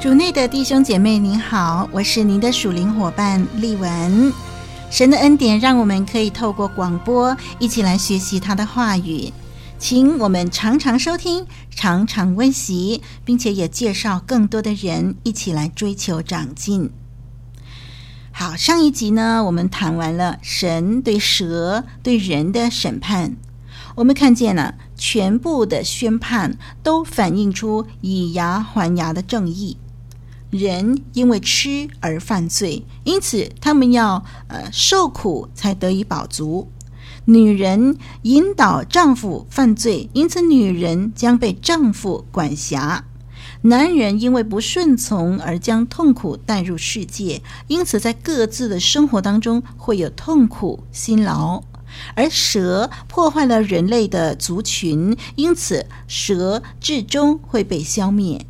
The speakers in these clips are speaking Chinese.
主内的弟兄姐妹，您好，我是您的属灵伙伴丽文。神的恩典让我们可以透过广播一起来学习他的话语，请我们常常收听，常常温习，并且也介绍更多的人一起来追求长进。好，上一集呢，我们谈完了神对蛇对人的审判，我们看见了全部的宣判都反映出以牙还牙的正义。人因为吃而犯罪，因此他们要呃受苦才得以饱足。女人引导丈夫犯罪，因此女人将被丈夫管辖。男人因为不顺从而将痛苦带入世界，因此在各自的生活当中会有痛苦辛劳。而蛇破坏了人类的族群，因此蛇至终会被消灭。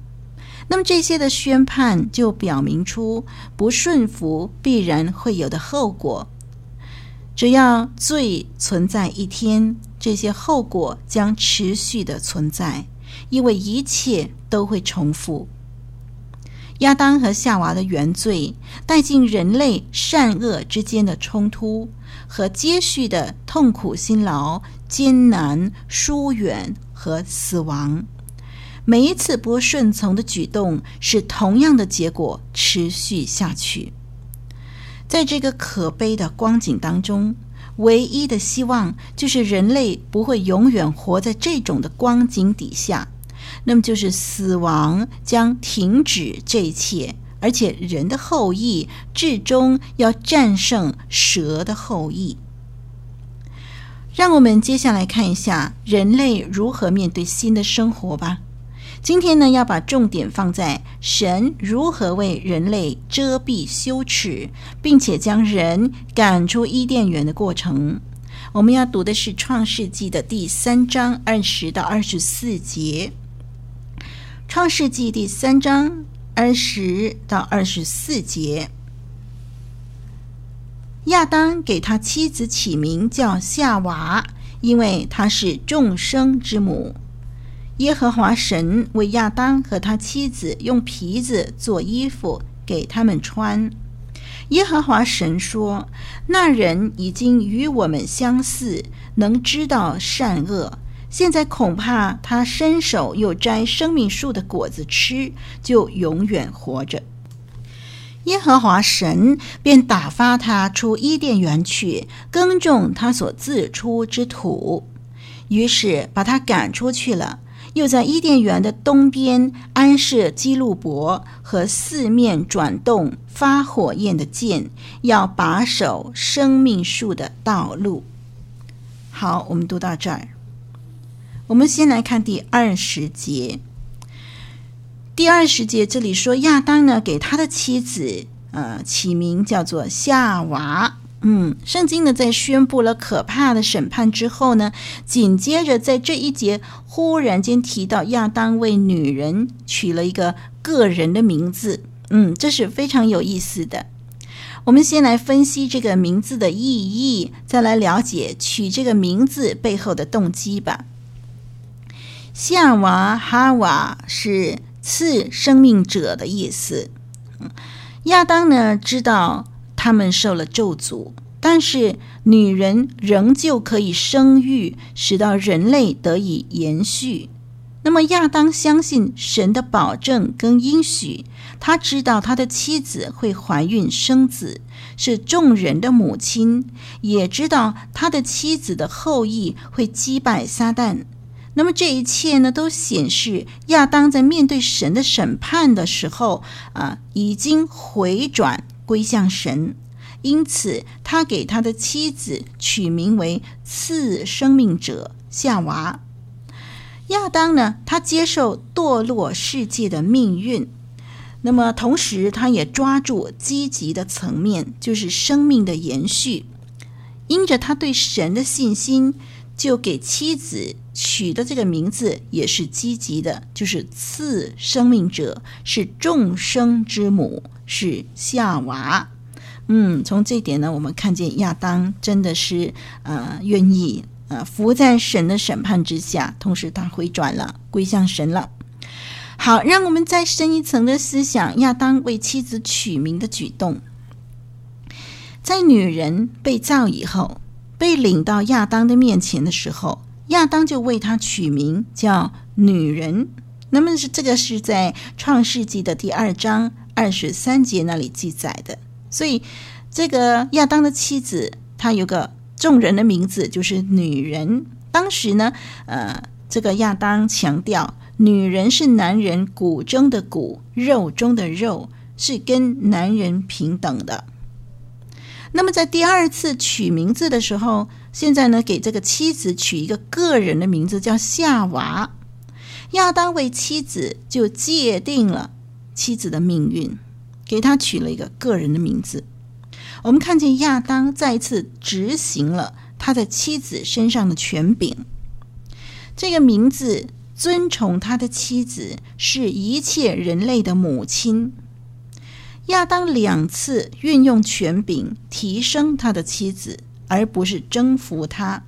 那么这些的宣判就表明出不顺服必然会有的后果。只要罪存在一天，这些后果将持续的存在，因为一切都会重复。亚当和夏娃的原罪带进人类善恶之间的冲突和接续的痛苦辛劳、艰难、疏远和死亡。每一次不顺从的举动，使同样的结果持续下去。在这个可悲的光景当中，唯一的希望就是人类不会永远活在这种的光景底下。那么，就是死亡将停止这一切，而且人的后裔至终要战胜蛇的后裔。让我们接下来看一下人类如何面对新的生活吧。今天呢，要把重点放在神如何为人类遮蔽羞耻，并且将人赶出伊甸园的过程。我们要读的是《创世纪》的第三章二十到二十四节。《创世纪》第三章二十到二十四节，亚当给他妻子起名叫夏娃，因为她是众生之母。耶和华神为亚当和他妻子用皮子做衣服给他们穿。耶和华神说：“那人已经与我们相似，能知道善恶。现在恐怕他伸手又摘生命树的果子吃，就永远活着。”耶和华神便打发他出伊甸园去耕种他所自出之土，于是把他赶出去了。又在伊甸园的东边安设基路伯和四面转动发火焰的剑，要把守生命树的道路。好，我们读到这儿。我们先来看第二十节。第二十节这里说，亚当呢给他的妻子呃起名叫做夏娃。嗯，圣经呢在宣布了可怕的审判之后呢，紧接着在这一节忽然间提到亚当为女人取了一个个人的名字。嗯，这是非常有意思的。我们先来分析这个名字的意义，再来了解取这个名字背后的动机吧。夏娃、哈瓦是次生命者的意思。亚当呢，知道他们受了咒诅，但是女人仍旧可以生育，使到人类得以延续。那么亚当相信神的保证跟应许，他知道他的妻子会怀孕生子，是众人的母亲，也知道他的妻子的后裔会击败撒旦。那么这一切呢，都显示亚当在面对神的审判的时候啊，已经回转归向神，因此他给他的妻子取名为次生命者夏娃。亚当呢，他接受堕落世界的命运，那么同时他也抓住积极的层面，就是生命的延续。因着他对神的信心，就给妻子取的这个名字也是积极的，就是次生命者，是众生之母，是夏娃。嗯，从这点呢，我们看见亚当真的是呃愿意。呃，伏在神的审判之下，同时他回转了，归向神了。好，让我们再深一层的思想亚当为妻子取名的举动。在女人被造以后，被领到亚当的面前的时候，亚当就为她取名叫女人。那么是这个是在创世纪的第二章二十三节那里记载的。所以，这个亚当的妻子，她有个。众人的名字就是女人。当时呢，呃，这个亚当强调，女人是男人骨中的骨，肉中的肉，是跟男人平等的。那么在第二次取名字的时候，现在呢，给这个妻子取一个个人的名字，叫夏娃。亚当为妻子就界定了妻子的命运，给他取了一个个人的名字。我们看见亚当再一次执行了他的妻子身上的权柄。这个名字尊崇他的妻子，是一切人类的母亲。亚当两次运用权柄提升他的妻子，而不是征服他。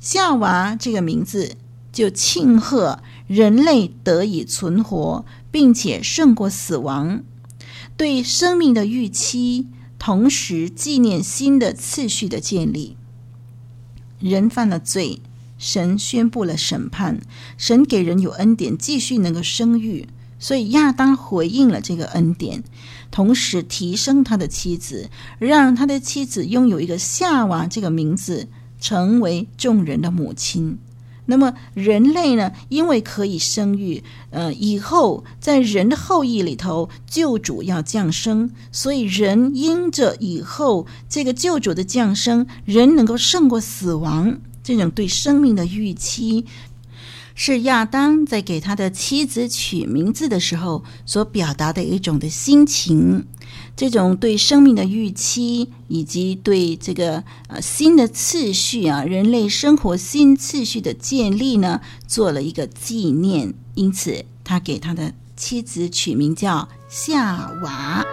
夏娃这个名字就庆贺人类得以存活，并且胜过死亡，对生命的预期。同时纪念新的次序的建立。人犯了罪，神宣布了审判。神给人有恩典，继续能够生育，所以亚当回应了这个恩典，同时提升他的妻子，让他的妻子拥有一个夏娃这个名字，成为众人的母亲。那么人类呢？因为可以生育，呃，以后在人的后裔里头，救主要降生，所以人因着以后这个救主的降生，人能够胜过死亡，这种对生命的预期，是亚当在给他的妻子取名字的时候所表达的一种的心情。这种对生命的预期，以及对这个呃新的次序啊，人类生活新次序的建立呢，做了一个纪念。因此，他给他的妻子取名叫夏娃。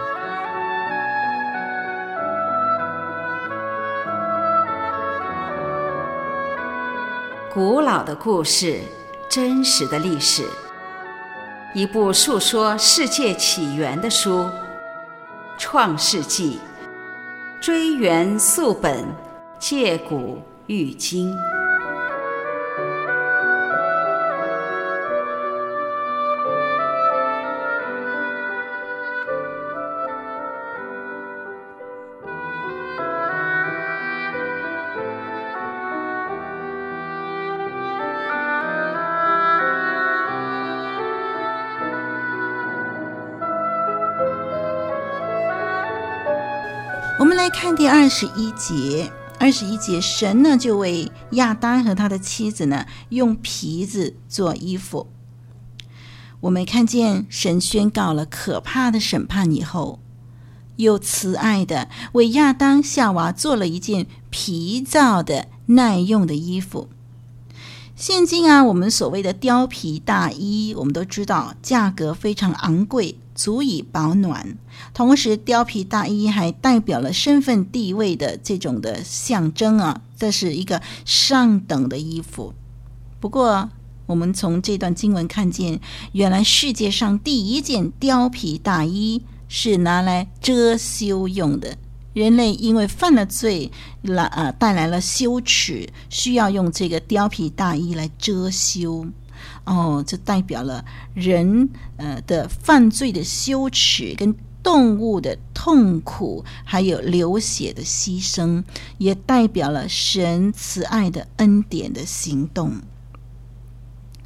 古老的故事，真实的历史，一部述说世界起源的书。创世纪，追源溯本，借古喻今。们来看第二十一节。二十一节，神呢就为亚当和他的妻子呢用皮子做衣服。我们看见神宣告了可怕的审判以后，又慈爱的为亚当、夏娃做了一件皮造的耐用的衣服。现今啊，我们所谓的貂皮大衣，我们都知道价格非常昂贵，足以保暖。同时，貂皮大衣还代表了身份地位的这种的象征啊，这是一个上等的衣服。不过，我们从这段经文看见，原来世界上第一件貂皮大衣是拿来遮羞用的。人类因为犯了罪，来啊带来了羞耻，需要用这个貂皮大衣来遮羞。哦，这代表了人呃的犯罪的羞耻，跟动物的痛苦，还有流血的牺牲，也代表了神慈爱的恩典的行动。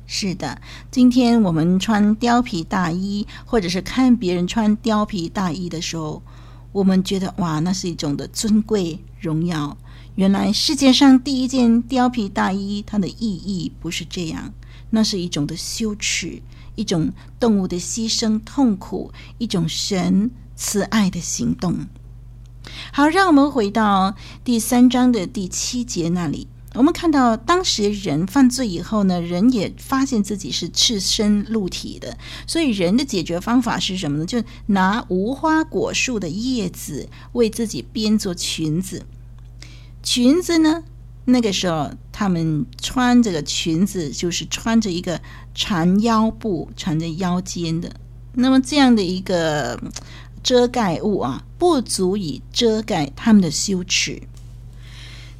是的，今天我们穿貂皮大衣，或者是看别人穿貂皮大衣的时候，我们觉得哇，那是一种的尊贵荣耀。原来世界上第一件貂皮大衣，它的意义不是这样，那是一种的羞耻，一种动物的牺牲痛苦，一种神慈爱的行动。好，让我们回到第三章的第七节那里。我们看到，当时人犯罪以后呢，人也发现自己是赤身露体的，所以人的解决方法是什么呢？就拿无花果树的叶子为自己编做裙子。裙子呢，那个时候他们穿这个裙子，就是穿着一个缠腰布，缠着腰间的。那么这样的一个遮盖物啊，不足以遮盖他们的羞耻。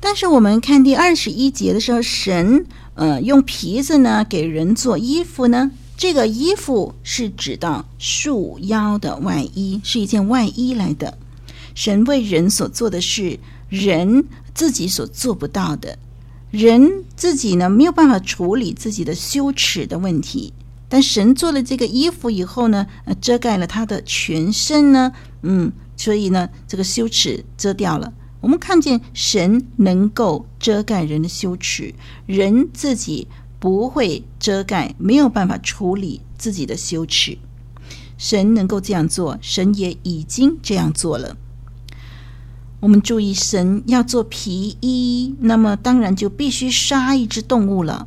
但是我们看第二十一节的时候，神呃用皮子呢给人做衣服呢，这个衣服是指到束腰的外衣，是一件外衣来的。神为人所做的事人自己所做不到的，人自己呢没有办法处理自己的羞耻的问题，但神做了这个衣服以后呢，呃遮盖了他的全身呢，嗯，所以呢这个羞耻遮掉了。我们看见神能够遮盖人的羞耻，人自己不会遮盖，没有办法处理自己的羞耻。神能够这样做，神也已经这样做了。我们注意，神要做皮衣，那么当然就必须杀一只动物了。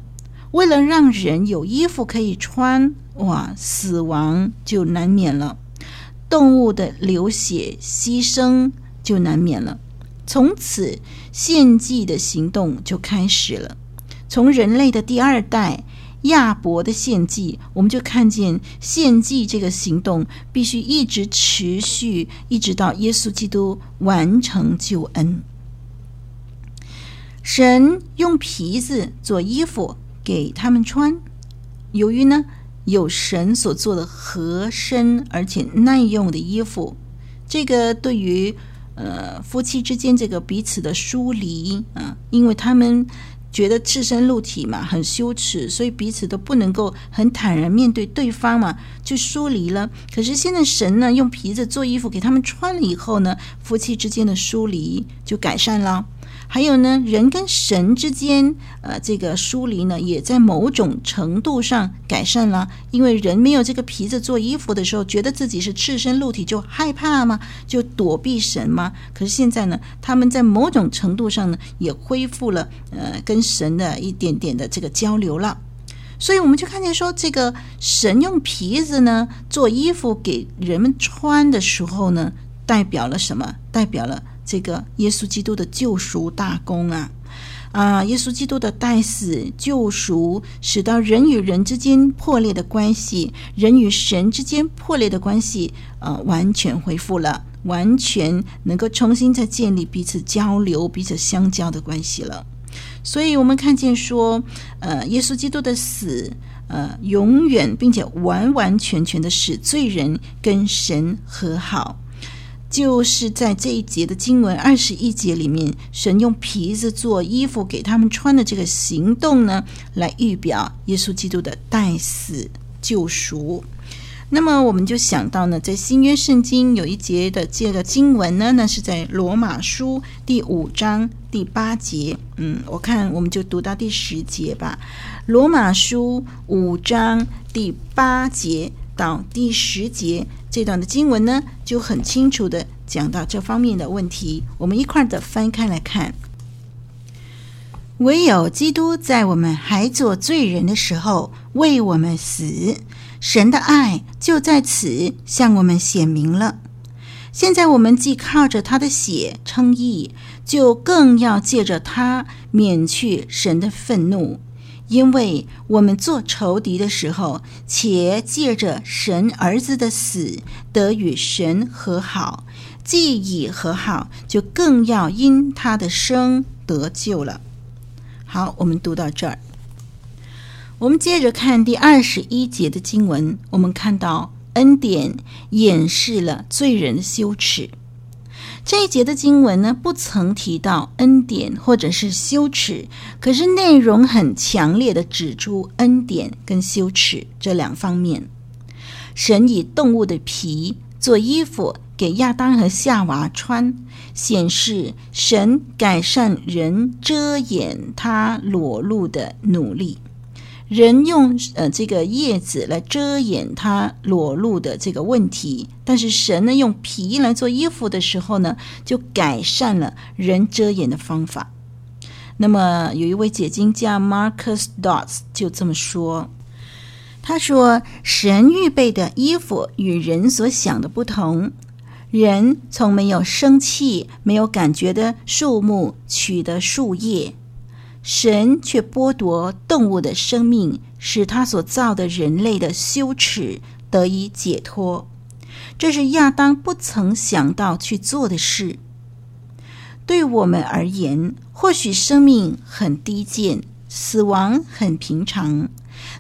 为了让人有衣服可以穿，哇，死亡就难免了，动物的流血牺牲就难免了。从此，献祭的行动就开始了。从人类的第二代亚伯的献祭，我们就看见献祭这个行动必须一直持续，一直到耶稣基督完成救恩。神用皮子做衣服给他们穿，由于呢有神所做的合身而且耐用的衣服，这个对于。呃，夫妻之间这个彼此的疏离啊，因为他们觉得赤身露体嘛，很羞耻，所以彼此都不能够很坦然面对对方嘛，就疏离了。可是现在神呢，用皮子做衣服给他们穿了以后呢，夫妻之间的疏离就改善了。还有呢，人跟神之间，呃，这个疏离呢，也在某种程度上改善了。因为人没有这个皮子做衣服的时候，觉得自己是赤身露体，就害怕嘛，就躲避神嘛。可是现在呢，他们在某种程度上呢，也恢复了呃跟神的一点点的这个交流了。所以我们就看见说，这个神用皮子呢做衣服给人们穿的时候呢，代表了什么？代表了。这个耶稣基督的救赎大功啊，啊，耶稣基督的代死救赎，使到人与人之间破裂的关系，人与神之间破裂的关系，呃，完全恢复了，完全能够重新再建立彼此交流、彼此相交的关系了。所以，我们看见说，呃，耶稣基督的死，呃，永远并且完完全全的使罪人跟神和好。就是在这一节的经文二十一节里面，神用皮子做衣服给他们穿的这个行动呢，来预表耶稣基督的代死救赎。那么我们就想到呢，在新约圣经有一节的这个经文呢，那是在罗马书第五章第八节。嗯，我看我们就读到第十节吧。罗马书五章第八节到第十节。这段的经文呢，就很清楚地讲到这方面的问题。我们一块儿的翻开来看，唯有基督在我们还做罪人的时候为我们死，神的爱就在此向我们显明了。现在我们既靠着他的血称义，就更要借着他免去神的愤怒，因为我们做仇敌的时候，且借着神儿子的死得与神和好，既已和好，就更要因他的生得救了。好，我们读到这儿。我们接着看第二十一节的经文，我们看到恩典掩饰了罪人的羞耻。这一节的经文呢，不曾提到恩典或者是羞耻，可是内容很强烈的指出恩典跟羞耻这两方面。神以动物的皮做衣服给亚当和夏娃穿，显示神改善人遮掩他裸露的努力。人用呃这个叶子来遮掩他裸露的这个问题，但是神呢，用皮来做衣服的时候呢，就改善了人遮掩的方法。那么有一位解经家 Marcus Dods 就这么说，他说：“神预备的衣服与人所想的不同，人从没有生气、没有感觉的树木取得树叶。”神却剥夺动物的生命，使他所造的人类的羞耻得以解脱。这是亚当不曾想到去做的事。对我们而言，或许生命很低贱，死亡很平常，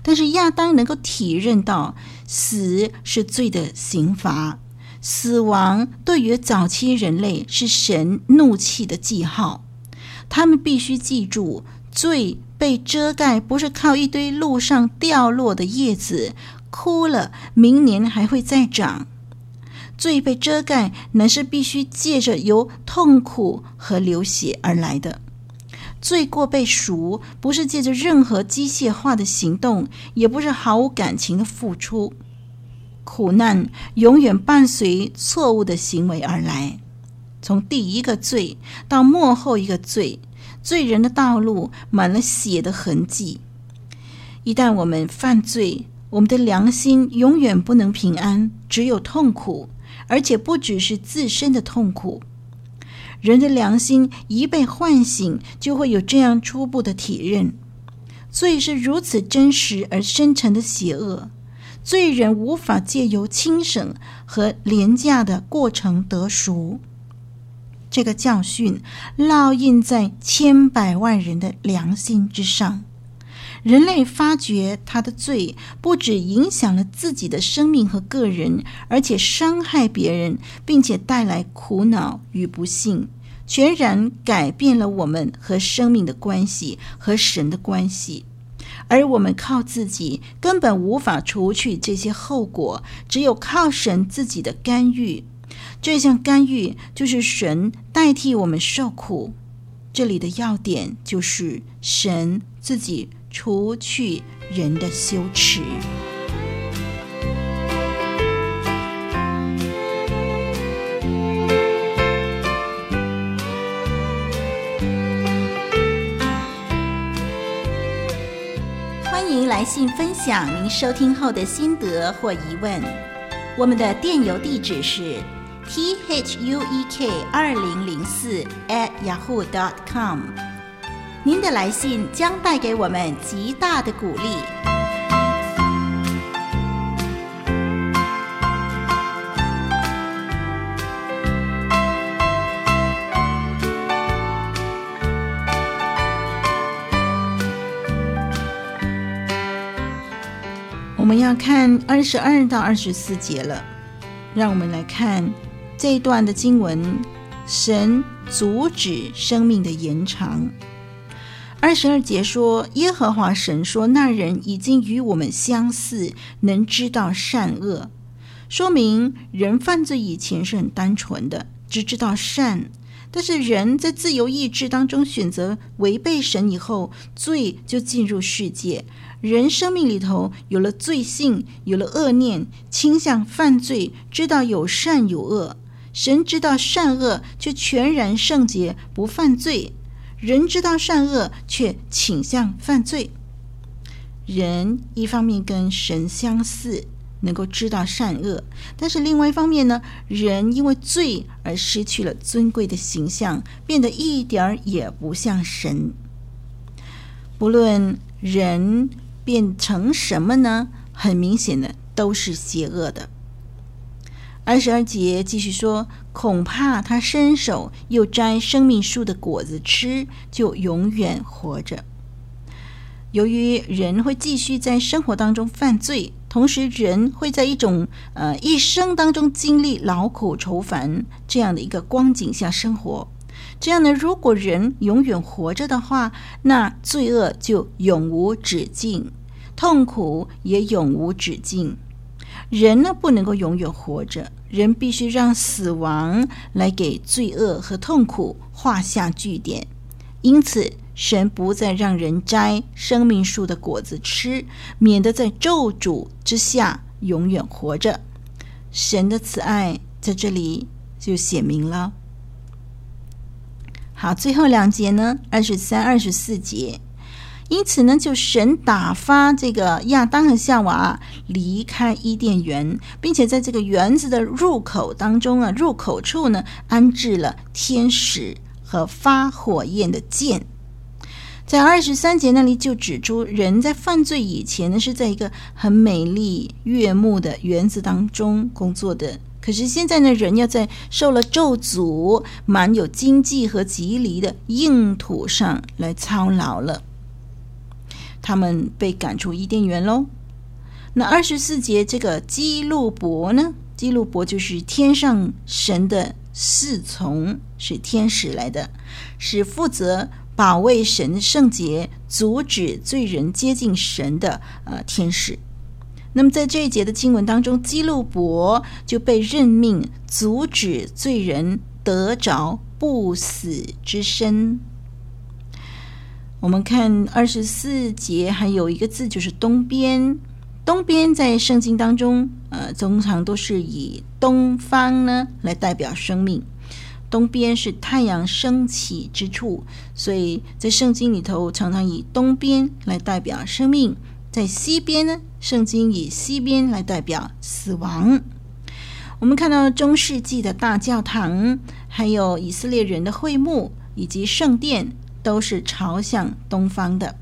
但是亚当能够体认到死是罪的刑罚，死亡对于早期人类是神怒气的记号。他们必须记住，罪被遮盖不是靠一堆路上掉落的叶子，枯了明年还会再长。罪被遮盖，乃是必须借着由痛苦和流血而来的。罪过被赎，不是借着任何机械化的行动，也不是毫无感情的付出。苦难永远伴随错误的行为而来。从第一个罪到末后一个罪，罪人的道路满了血的痕迹。一旦我们犯罪，我们的良心永远不能平安，只有痛苦，而且不只是自身的痛苦。人的良心一被唤醒，就会有这样初步的体认：罪是如此真实而深沉的邪恶，罪人无法借由轻省和廉价的过程得赎。这个教训烙印在千百万人的良心之上。人类发觉他的罪不只影响了自己的生命和个人，而且伤害别人，并且带来苦恼与不幸，全然改变了我们和生命的关系和神的关系。而我们靠自己根本无法除去这些后果，只有靠神自己的干预。这项干预就是神代替我们受苦，这里的要点就是神自己除去人的羞耻。欢迎来信分享您收听后的心得或疑问，我们的电邮地址是。T h u e k 二零零四 at yahoo dot com，您的来信将带给我们极大的鼓励。我们要看二十二到二十四节了，让我们来看。这一段的经文，神阻止生命的延长。二十二节说：“耶和华神说，那人已经与我们相似，能知道善恶。”说明人犯罪以前是很单纯的，只知道善。但是人在自由意志当中选择违背神以后，罪就进入世界。人生命里头有了罪性，有了恶念，倾向犯罪，知道有善有恶。神知道善恶，却全然圣洁，不犯罪；人知道善恶，却倾向犯罪。人一方面跟神相似，能够知道善恶，但是另外一方面呢，人因为罪而失去了尊贵的形象，变得一点儿也不像神。不论人变成什么呢，很明显的都是邪恶的。二十二节继续说，恐怕他伸手又摘生命树的果子吃，就永远活着。由于人会继续在生活当中犯罪，同时人会在一种呃一生当中经历劳苦愁烦这样的一个光景下生活。这样呢，如果人永远活着的话，那罪恶就永无止境，痛苦也永无止境。人呢，不能够永远活着，人必须让死亡来给罪恶和痛苦画下句点。因此，神不再让人摘生命树的果子吃，免得在咒诅之下永远活着。神的慈爱在这里就写明了。好，最后两节呢，二十三、二十四节。因此呢，就神打发这个亚当和夏娃离开伊甸园，并且在这个园子的入口当中啊，入口处呢，安置了天使和发火焰的剑。在二十三节那里就指出，人在犯罪以前呢，是在一个很美丽悦目的园子当中工作的。可是现在呢，人要在受了咒诅、满有荆棘和蒺藜的硬土上来操劳了。他们被赶出伊甸园喽。那二十四节这个基路伯呢？基路伯就是天上神的侍从，是天使来的，是负责保卫神圣洁、阻止罪人接近神的呃天使。那么在这一节的经文当中，基路伯就被任命阻止罪人得着不死之身。我们看二十四节，还有一个字就是东边。东边在圣经当中，呃，通常都是以东方呢来代表生命。东边是太阳升起之处，所以在圣经里头常常以东边来代表生命。在西边呢，圣经以西边来代表死亡。我们看到中世纪的大教堂，还有以色列人的会幕以及圣殿。都是朝向东方的。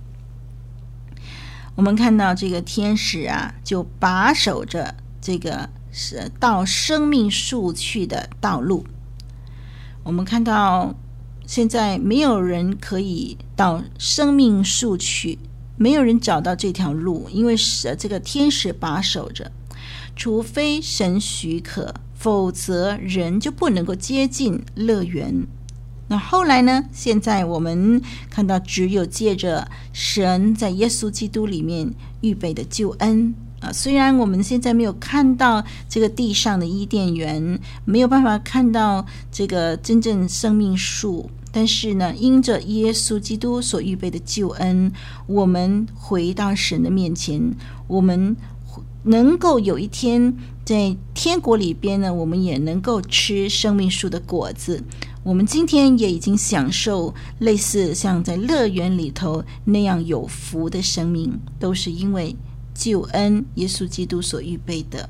我们看到这个天使啊，就把守着这个是到生命树去的道路。我们看到现在没有人可以到生命树去，没有人找到这条路，因为是这个天使把守着，除非神许可，否则人就不能够接近乐园。那后来呢？现在我们看到，只有借着神在耶稣基督里面预备的救恩啊。虽然我们现在没有看到这个地上的伊甸园，没有办法看到这个真正生命树，但是呢，因着耶稣基督所预备的救恩，我们回到神的面前，我们能够有一天在天国里边呢，我们也能够吃生命树的果子。我们今天也已经享受类似像在乐园里头那样有福的生命，都是因为救恩，耶稣基督所预备的。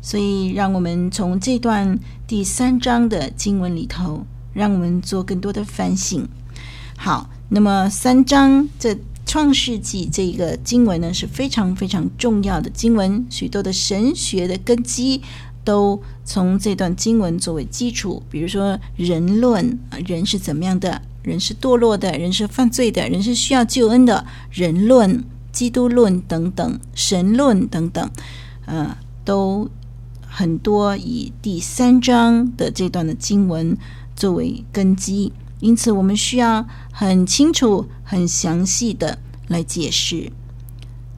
所以，让我们从这段第三章的经文里头，让我们做更多的反省。好，那么三章这创世纪这个经文呢，是非常非常重要的经文，许多的神学的根基。都从这段经文作为基础，比如说人论啊，人是怎么样的？人是堕落的，人是犯罪的，人是需要救恩的。人论、基督论等等，神论等等，呃，都很多以第三章的这段的经文作为根基，因此我们需要很清楚、很详细的来解释。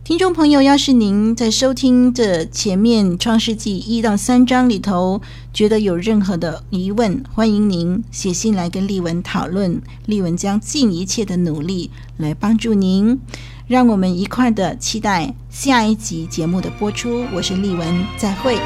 听众朋友，要是您在收听的前面《创世纪》一到三章里头，觉得有任何的疑问，欢迎您写信来跟丽文讨论。丽文将尽一切的努力来帮助您。让我们一块的期待下一集节目的播出。我是丽文，再会。